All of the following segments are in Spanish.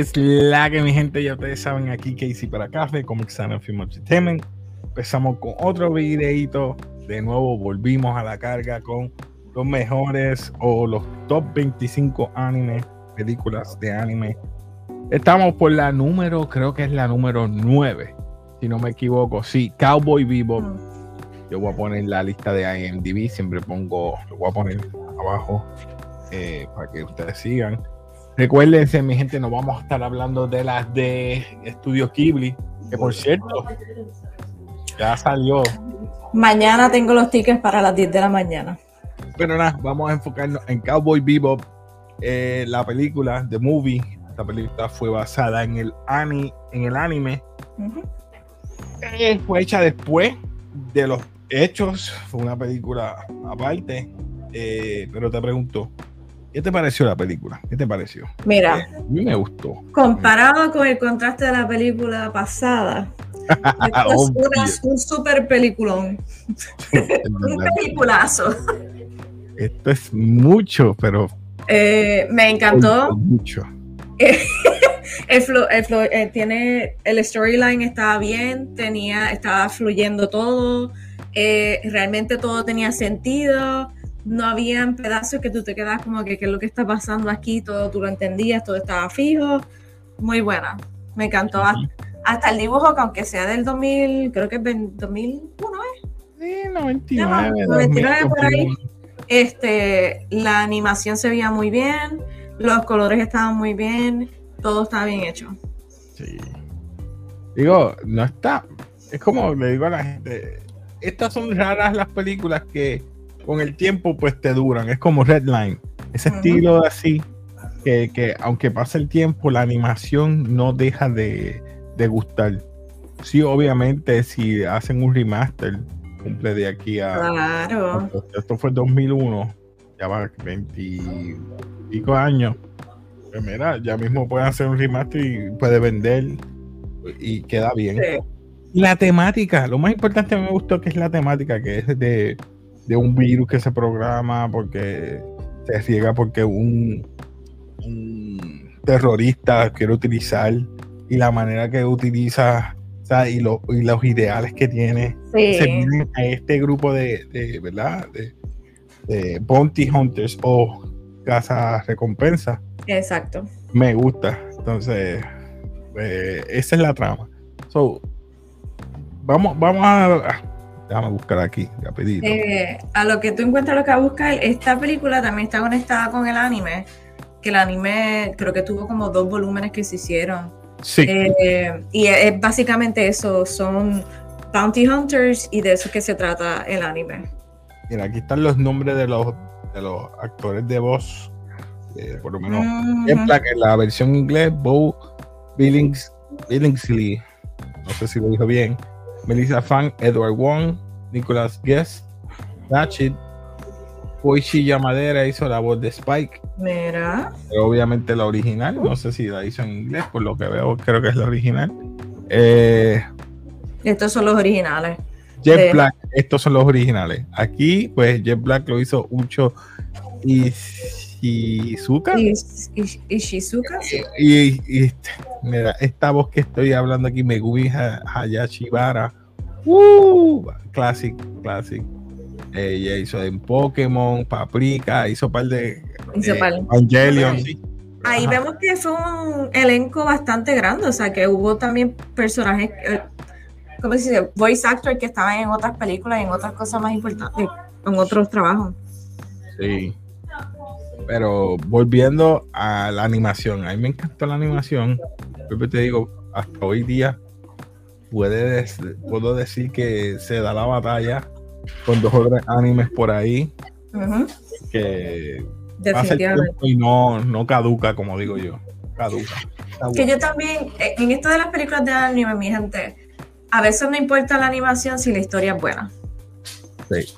es la que mi gente ya ustedes saben aquí Casey para Café, Comic Sans Film Entertainment. Empezamos con otro videito. De nuevo volvimos a la carga con los mejores o los top 25 animes, películas de anime. Estamos por la número, creo que es la número 9, si no me equivoco. Sí, Cowboy Bebop. Yo voy a poner la lista de IMDb, siempre pongo, lo voy a poner abajo eh, para que ustedes sigan. Recuérdense, mi gente, nos vamos a estar hablando de las de Estudio Ghibli, que por cierto, ya salió. Mañana tengo los tickets para las 10 de la mañana. Pero nada, vamos a enfocarnos en Cowboy Bebop, eh, la película, The Movie. Esta película fue basada en el, ani, en el anime. Eh, fue hecha después de los hechos. Fue una película aparte. Eh, pero te pregunto, ¿Qué te pareció la película? ¿Qué te pareció? Mira, eh, a mí me gustó. Comparado con el contraste de la película pasada, es un super peliculón. un peliculazo. Esto es mucho, pero. Eh, me encantó. Mucho. el, eh, tiene el storyline estaba bien, tenía, estaba fluyendo todo, realmente todo tenía sentido no habían pedazos que tú te quedas como que qué es lo que está pasando aquí, todo tú lo entendías, todo estaba fijo. Muy buena, me encantó. Hasta el dibujo, que aunque sea del 2000, creo que es 2001, ¿eh? Sí, 99. 99 por ahí. Este, la animación se veía muy bien, los colores estaban muy bien, todo estaba bien hecho. Sí. Digo, no está. Es como le digo a la gente, estas son raras las películas que con el tiempo pues te duran. Es como Redline. Ese estilo así, que, aunque pase el tiempo, la animación no deja de, gustar. Sí, obviamente, si hacen un remaster, cumple de aquí a... Claro. Esto, fue 2001, ya va 20 pico años. Pues mira, ya mismo pueden hacer un remaster y puede vender y queda bien. La temática, lo más importante me gustó que es la temática, que es de de un virus que se programa porque se ciega porque un, terrorista quiere utilizar y la manera que utiliza y, y, los ideales que tiene se a este grupo de, verdad de, bounty hunters o casa recompensa. Exacto. Me gusta. Entonces eh, esa es la trama. So vamos vamos a Déjame buscar aquí, rapidito. Eh, a lo que tú encuentras lo que va a buscar, esta película también está conectada con el anime, que el anime creo que tuvo como dos volúmenes que se hicieron. Sí. Eh, y es, básicamente eso, son bounty hunters y de eso que se trata el anime. Mira, aquí están los nombres de los, de los actores de voz, eh, por lo menos en la versión inglés, Bo Billings, Billingsley, no sé si lo dijo bien, Melissa Fang, Edward Wong, Nicholas Guest, Ratchet, Koichi Yamadera hizo la voz de Spike. Mira. obviamente la original, no sé si la hizo en inglés, por lo que veo, creo que es la original. Eh, estos son los originales. Jeff Black, estos son los originales. Aquí, pues Jeff Black lo hizo mucho y Ishizuka. Y, Shizuka, Y, mira, esta voz que estoy hablando aquí, Megumi Hayashibara. Uh, classic, classic. Ella hizo en Pokémon, Paprika, hizo un par de hizo Evangelion. Ahí vemos que fue un elenco bastante grande, o sea que hubo también personajes, eh, ¿cómo se dice? Voice actor que estaban en otras películas, en otras cosas más importantes, en otros trabajos. Sí. Pero volviendo a la animación, a mí me encantó la animación. te digo, hasta hoy día puede, puedo decir que se da la batalla con dos otros animes por ahí que y no, no caduca, como digo yo. Caduca. Que yo también, eh, en esto de las películas de anime, mi gente, a veces no importa la animación si la historia es buena. Sí.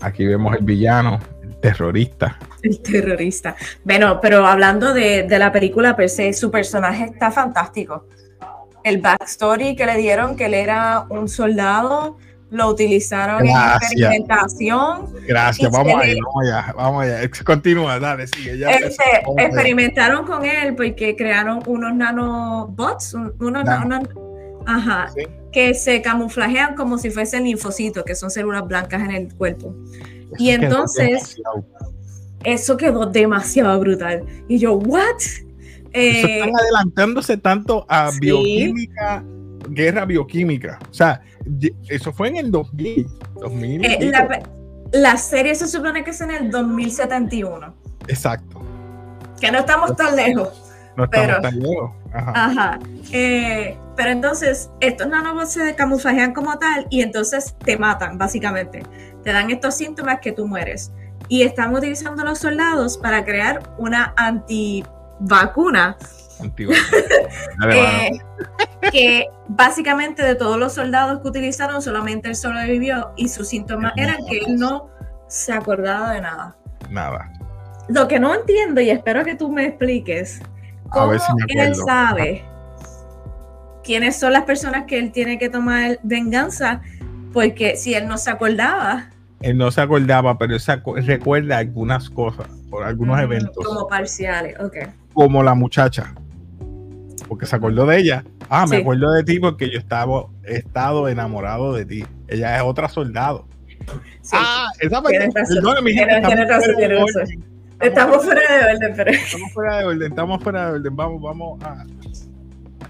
Aquí vemos el villano, terrorista. El terrorista. Bueno, pero hablando de, la película per se, su personaje está fantástico. El backstory que le dieron, que él era un soldado lo utilizaron en experimentación. Gracias, vamos allá, vamos allá, vamos allá. Continúa, dale, sigue. Ya este, experimentaron con él porque crearon unos nanobots, unos ajá, que se camuflajean como si fuesen linfocitos, que son células blancas en el cuerpo. y entonces, eso quedó demasiado brutal. Y yo, ¿what? Eh, están adelantándose tanto a bioquímica, guerra bioquímica. O sea, eso fue en el 2000. Eh, la, serie se supone que es en el 2071. Exacto. Que no estamos tan lejos. No estamos tan lejos. Ajá. Eh, pero entonces, estos nanobots se camuflajean como tal y entonces te matan, básicamente. Te dan estos síntomas que tú mueres. Y están utilizando los soldados para crear una antivacuna eh, que básicamente de todos los soldados que utilizaron, solamente él sobrevivió y sus síntomas eran que él no se acordaba de nada. Nada. Lo que no entiendo y espero que tú me expliques, cómo él sabe quiénes son las personas que él tiene que tomar venganza, porque si él no se acordaba. Él no se acordaba, pero él recuerda algunas cosas, por algunos eventos. Como parciales, ok. Como la muchacha porque se acordó de ella. Ah, me acuerdo de ti porque yo estaba, he estado enamorado de ti. Ella es otra soldado. Ah, esa gente. Estamos fuera de orden, pero. Estamos fuera de orden, estamos fuera de orden. Vamos, vamos a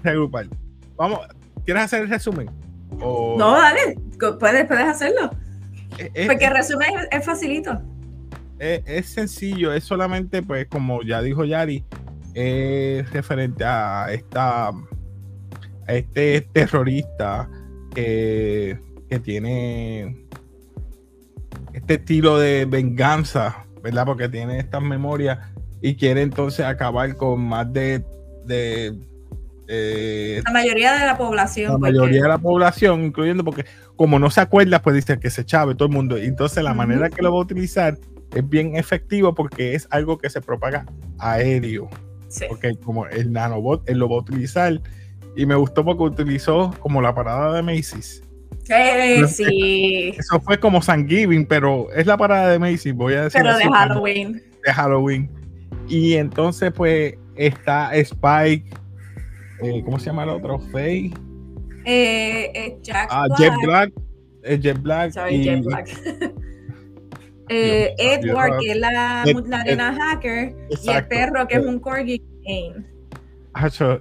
reagrupar. Vamos, ¿quieres hacer el resumen? No, dale, puedes, puedes hacerlo. porque el resumen es, facilito. Es, es, sencillo, es solamente, pues, como ya dijo Yari, es referente a esta este terrorista que tiene este estilo de venganza, ¿verdad? Porque tiene estas memorias y quiere entonces acabar con más de, la mayoría de la población. La mayoría de la población, incluyendo porque como no se acuerda, pues dice que se chave todo el mundo. Entonces la manera que lo va a utilizar es bien efectivo porque es algo que se propaga aéreo. Porque como el nanobot, él lo va a utilizar. Y me gustó porque utilizó como la parada de Macy's. sí. Eso fue como Thanksgiving, pero es la parada de Macy's, voy a decir. Pero de Halloween. De Halloween. Y entonces, pues, está Spike. Eh, ¿Cómo se llama el otro? Faye. Eh, Jack ah, Black. Black. Jet Black. Sorry, Jet Black. eh, Edward, que es la, la arena hacker, y el perro, que es un corgi.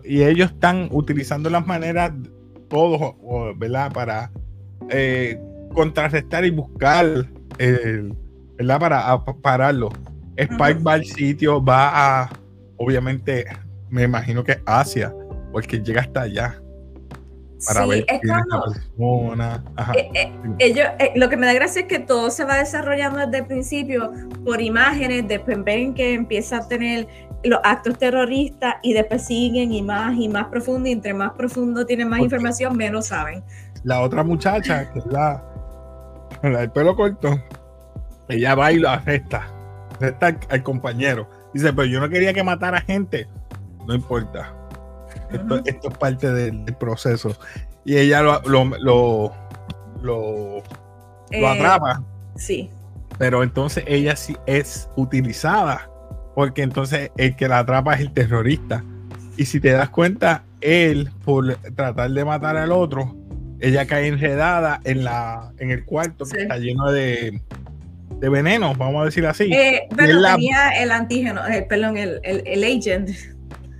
Y ellos están utilizando las maneras, todos, ¿verdad? Para eh, contrarrestar y buscar, ¿verdad? Para pararlo. Spike va al sitio, va a, obviamente, me imagino que Asia, porque llega hasta allá para ver es persona. Eh, eh, ellos, eh, lo que me da gracia es que todo se va desarrollando desde el principio por imágenes, después ven que empieza a tener los actos terroristas y después siguen y más y más profundo y entre más profundo tienen más información, menos saben. La otra muchacha, que es la, el pelo corto, ella va y lo arresta, arresta al compañero. Dice, pero yo no quería que matara gente. No importa esto, es parte del, proceso. Y ella lo, lo, lo, eh, atrapa. Sí. Pero entonces ella sí es utilizada, porque entonces el que la atrapa es el terrorista. Y si te das cuenta, él, por tratar de matar al otro, ella cae enredada en, la, en el cuarto que está lleno de, de veneno, vamos a decir así. Eh, pero tenía el antígeno, eh, perdón, el, el, el agent.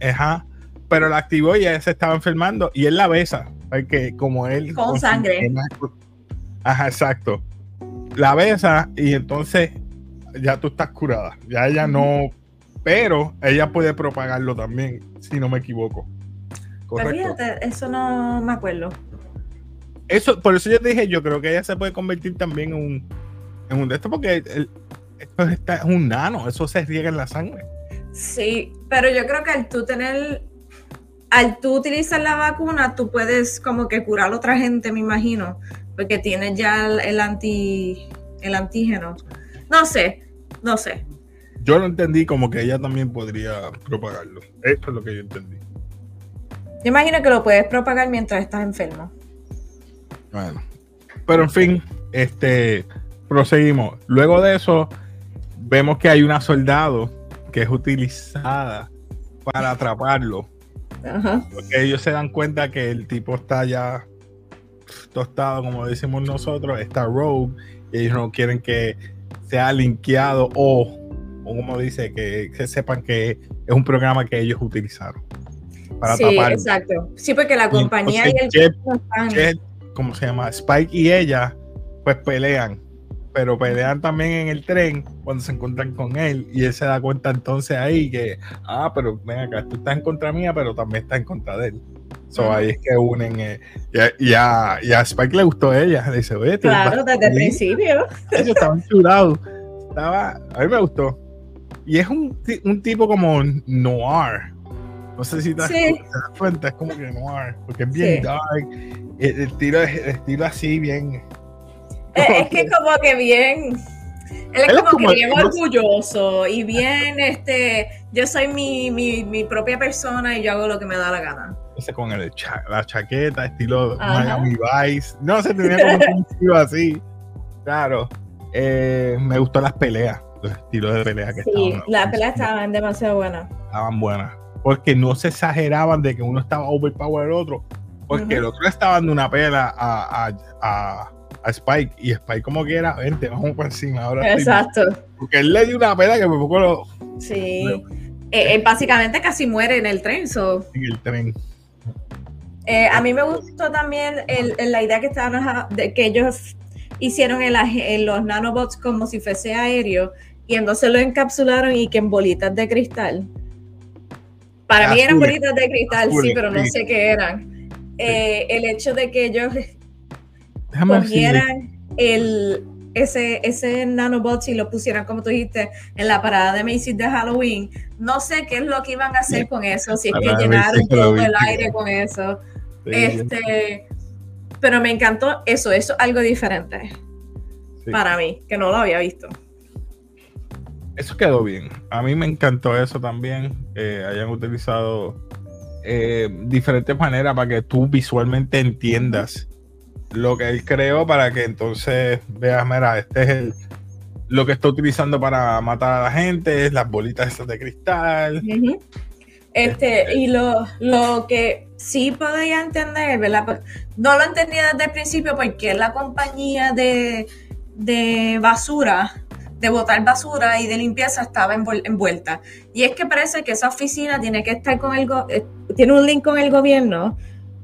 Ajá pero la activó y ella se estaba enfermando y él la besa, porque como él... Con sangre. Ajá, exacto. La besa y entonces ya tú estás curada, ya ella no... Pero ella puede propagarlo también, si no me equivoco. Pero fíjate, eso no me acuerdo. Eso, por eso yo te dije, yo creo que ella se puede convertir también en un, en un de esto, porque esto es un nano, eso se riega en la sangre. Sí, pero yo creo que al tú tener al tú utilizar la vacuna, tú puedes como que curar a otra gente, me imagino, porque tienes ya el, anti, el antígeno. No sé, no sé. Yo lo entendí como que ella también podría propagarlo. Esto es lo que yo entendí. Yo imagino que lo puedes propagar mientras estás enfermo. Bueno, Pero en fin, este proseguimos. Luego de eso, vemos que hay una soldado que es utilizada para atraparlo. Porque ellos se dan cuenta que el tipo está ya tostado, como decimos nosotros, está rogue, y ellos no quieren que sea linkeado o, como dice, que, se sepan que es un programa que ellos utilizaron. Para sí, exacto. Sí, porque la compañía y, el como se llama? Spike y ella, pues pelean pero pelean también en el tren cuando se encuentran con él y él se da cuenta entonces ahí que, ah, pero ven acá, tú estás en contra mía, pero también estás en contra de él. So, ahí es que unen. Eh, y, a, y, a, Spike le gustó a ella. Le dice, oye, Claro, desde el principio. Ellos estaban chulados. Estaba, a mí me gustó. Y es un, un tipo como noir. No sé si te, das cuenta, es como que noir. Porque es bien dark. El, estilo, el estilo así, bien es, que como que bien. Él es, como, que bien orgulloso y bien, este, yo soy mi, mi, mi, propia persona y yo hago lo que me da la gana. Ese con el la chaqueta, estilo Miami Vice. No se tenía como un estilo así. Claro. Eh, me gustó las peleas, los estilos de pelea que sí, las peleas estaban demasiado buenas. Estaban buenas. Porque no se exageraban de que uno estaba overpower el otro. Porque el otro estaba dando una pela a, a a Spike y Spike como quiera, vente, vamos por encima ahora. Exacto. porque él le dio una pena que me poco lo... Sí. Eh, él básicamente casi muere en el tren. En el tren. Eh, a mí me gustó también el, la idea que estaban de que ellos hicieron en, los nanobots como si fuese aéreo y entonces lo encapsularon y que en bolitas de cristal. Para mí eran bolitas de cristal, sí, pero no sé qué eran. Eh, el hecho de que ellos cogieran el, ese, ese nanobot y lo pusieran, como tú dijiste, en la parada de Macy's de Halloween. No sé qué es lo que iban a hacer con eso, si es que llenaron todo el aire con eso. Este, pero me encantó eso, eso es algo diferente para mí, que no lo había visto. Eso quedó bien. A mí me encantó eso también. Eh, hayan utilizado eh, diferentes maneras para que tú visualmente entiendas lo que él creó para que entonces veas, mira, este es el, lo que está utilizando para matar a la gente, es las bolitas esas de cristal. Este, y lo, lo que sí podía entender, ¿verdad? No lo entendía desde el principio porque la compañía de, de basura, de botar basura y de limpieza estaba envuelta. Y es que parece que esa oficina tiene que estar con el, eh, tiene un link con el gobierno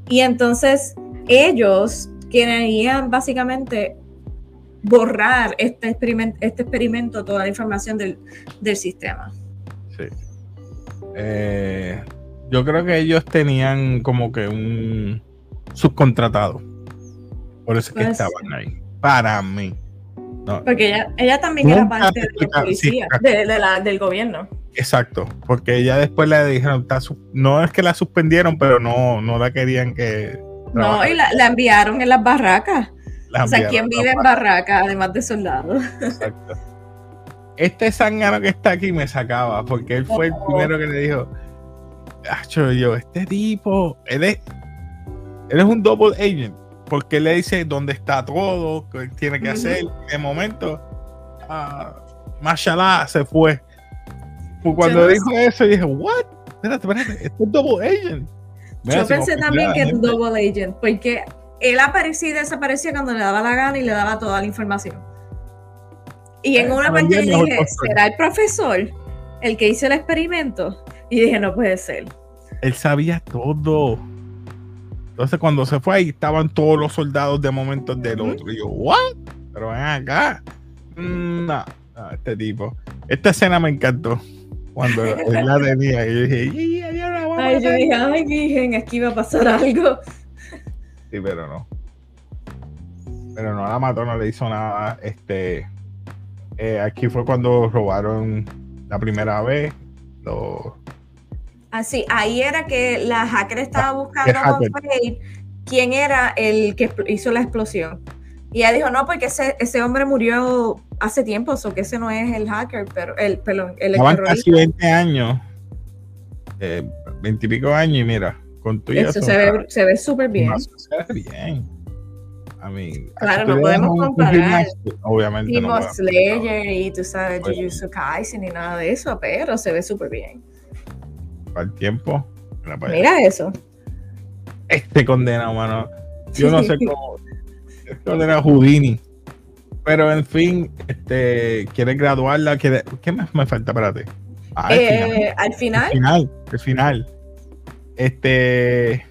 y entonces ellos querían básicamente borrar este experimento, este experimento toda la información del, sistema. Sí. Eh, yo creo que ellos tenían como que un subcontratado. Por eso es que pues estaban ahí. Para mí. Porque ella, también era parte de la policía, del gobierno. Exacto, porque ella después le dijeron, no es que la suspendieron, pero no, no la querían que no, y la, enviaron en las barracas. o sea, ¿quién vive en barracas además de soldados? Exacto. Este zángano que está aquí me sacaba, porque él fue el primero que le dijo, yo, este tipo, él es, él es un double agent, porque él le dice dónde está todo, que tiene que hacer. De momento, uh, mashallah, se fue. Pues cuando dijo eso, dije, what? Espérate, espérate, este es double agent. Yo pensé también que es double agent, porque él aparecía y desaparecía cuando le daba la gana y le daba toda la información. Y en eh, una parte dije, ¿será el profesor el que hizo el experimento? Y dije, no puede ser. Él sabía todo. Entonces cuando se fue ahí estaban todos los soldados de momentos del otro. Y yo, ¿what? Pero ven acá. Mm, no, no, este tipo. Esta escena me encantó cuando él la tenía. Y yo dije, ay, yo dije, ay, virgen, aquí iba a pasar algo. Sí, pero no. Pero no la mató, no le hizo nada. Este, eh, aquí fue cuando robaron la primera vez. Así, ahí era que la hacker estaba ah, buscando quién era el que hizo la explosión. Y ella dijo, no, porque ese, ese hombre murió hace tiempo, o que ese no es el hacker, pero el, perdón, el casi 20 años, eh, 20 y pico años, y mira, con tu Eso se ve, se ve súper bien. se ve bien. I mean, claro, no podemos comparar. Obviamente. Demon no Slayer y tú sabes, Jujutsu Kaisen ni nada de eso, pero se ve súper bien. Al tiempo. Mira eso. Este condenado, mano. Yo no sé cómo. Este condena Houdini. Pero en fin, este, ¿quieres graduarla? ¿Qué más me falta para ti? Ah, eh, al final. Al final. Al final. Este.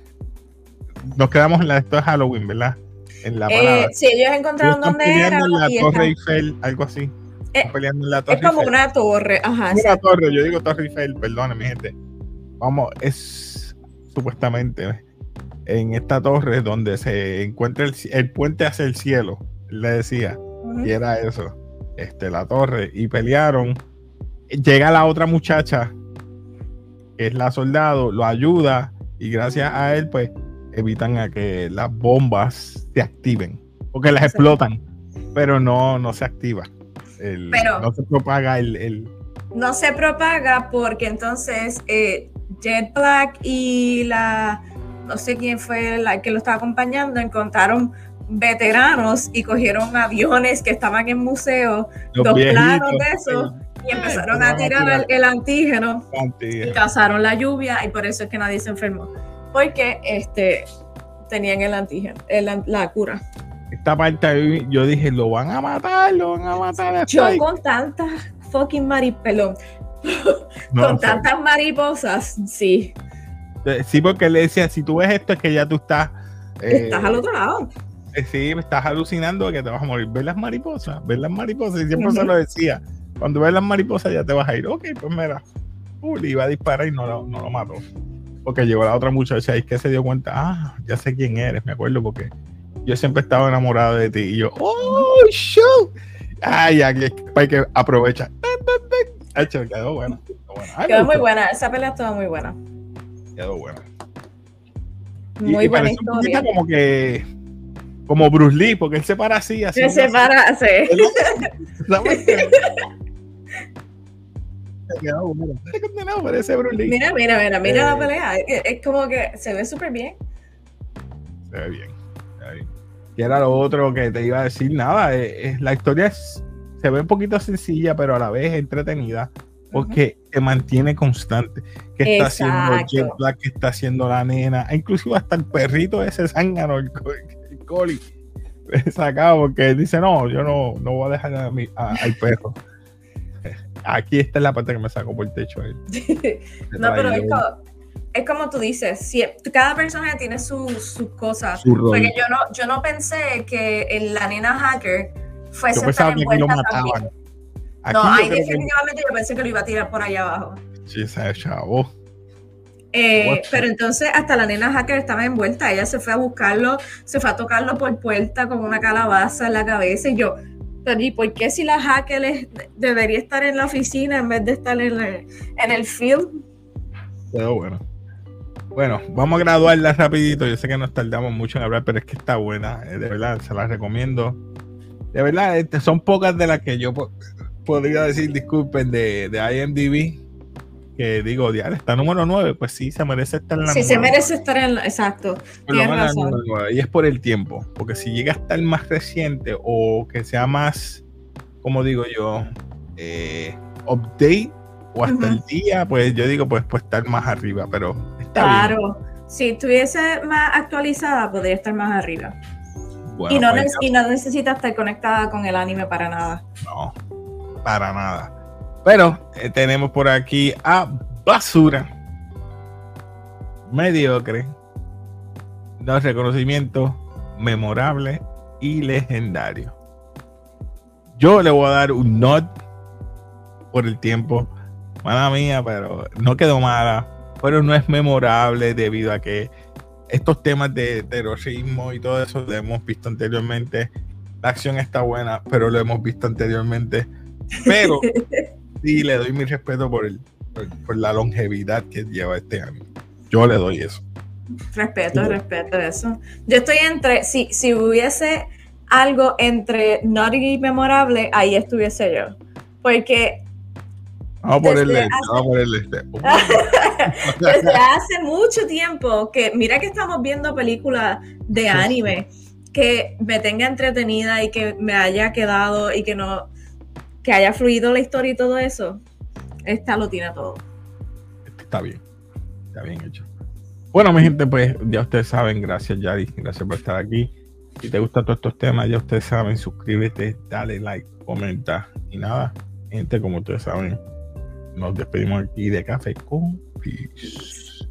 Nos quedamos en la esto de Halloween, ¿verdad? En la eh, sí, ellos encontraron dónde era. En la Torre Eiffel, algo así. Eh, peleando en la torre es como una torre, ajá. Una torre, yo digo Torre Eiffel, perdone, mi gente. Vamos, es supuestamente en esta torre donde se encuentra el, puente hacia el cielo, le decía, y era eso, este, la torre, y pelearon. Llega la otra muchacha, que es la soldado, lo ayuda, y gracias a él, pues, evitan a que las bombas se activen, porque las explotan, pero no, no se activa. no se propaga el, No se propaga porque entonces eh, Jet Black y la no sé quién fue la que lo estaba acompañando, encontraron veteranos y cogieron aviones que estaban en museo, dos planos de eso, y empezaron a tirar el, antígeno, y causaron la lluvia y por eso es que nadie se enfermó, porque este, tenían el antígeno, la cura. Esta parte yo dije, lo van a matar, lo van a matar. Yo con tantas fucking maripelón, con tantas mariposas, sí. Sí, porque le decía, si tú ves esto es que ya tú estás... Eh, estás al otro lado. Eh, sí, estás alucinando que te vas a morir. Ver las mariposas, ver las mariposas. Y siempre se lo decía. Cuando ves las mariposas ya te vas a ir. Ok, pues mira. Uh, le iba a disparar y no lo, no lo mató. Porque llegó la otra muchacha y que se dio cuenta, ah, ya sé quién eres, me acuerdo porque yo siempre estaba enamorado de ti. Y yo, oh, show. Ay, ya que, hay que aprovechar. Quedó buena. Quedó muy buena. Esa pelea estuvo muy buena quedó bueno. Muy y, buena historia. Como que como Bruce Lee, porque él se para así, así. Se separa, Mira, mira, mira, mira la eh, pelea. Es, como que se ve súper bien. Se ve bien. Y era lo otro que te iba a decir, nada, eh, eh, la historia se ve un poquito sencilla, pero a la vez entretenida porque te mantiene constante. Que está haciendo Jet Black, que está haciendo la nena, inclusive hasta el perrito ese zángano, el, el coli, sacado porque dice: No, yo no, no voy a dejar a mi, al perro. Aquí está la parte que me sacó por el techo. no, pero es como, es como, tú dices: si, cada persona tiene sus cosas. porque yo no, yo no pensé que la nena hacker fuese tan envuelta también no, ahí definitivamente yo pensé que lo iba a tirar por allá abajo. Sí, ese chavo. Eh, pero entonces hasta la nena hacker estaba envuelta, ella se fue a buscarlo, se fue a tocarlo por puerta con una calabaza en la cabeza y yo, pero ¿y por qué si la hacker debería estar en la oficina en vez de estar en, en el field? Pero bueno. Bueno, vamos a graduarla rapidito, yo sé que nos tardamos mucho en hablar, pero es que está buena, eh, de verdad, se la recomiendo. De verdad, este, son pocas de las que yo podría decir, disculpen, de, de IMDb, que digo, dial, está número 9, pues sí, se merece estar en la Sí, se merece estar en la, exacto. razón. y es por el tiempo, porque si llega a estar más reciente o que sea más, como digo yo, eh, update o hasta el día, pues yo digo, pues puede estar más arriba, pero está Claro, si estuviese más actualizada, podría estar más arriba. y, no pues y no necesita estar conectada con el anime para nada. No, para nada. Pero eh, tenemos por aquí a Basura. Mediocre. Dos reconocimientos memorables y legendarios. Yo le voy a dar un nod por el tiempo. Mala mía, pero no quedó mala. Pero no es memorable debido a que estos temas de terrorismo y todo eso lo hemos visto anteriormente. La acción está buena, pero lo hemos visto anteriormente. Pero sí le doy mi respeto por, el, por, la longevidad que lleva este año. Yo le doy eso. Respeto, respeto eso. Yo estoy entre, si, si hubiese algo entre naughty y memorable, ahí estuviese yo. Porque Vamos a ponerle este, vamos a ponerle este. desde hace mucho tiempo que, mira que estamos viendo películas de anime que me tenga entretenida y que me haya quedado y que no, que haya fluido la historia y todo eso, esta lo tiene todo. Está bien, está bien hecho. Bueno, mi gente, pues ya ustedes saben, gracias Yari, gracias por estar aquí. Si te gustan todos estos temas, ya ustedes saben, suscríbete, dale like, comenta y nada. Gente, como ustedes saben, nos despedimos aquí de Café con Peace.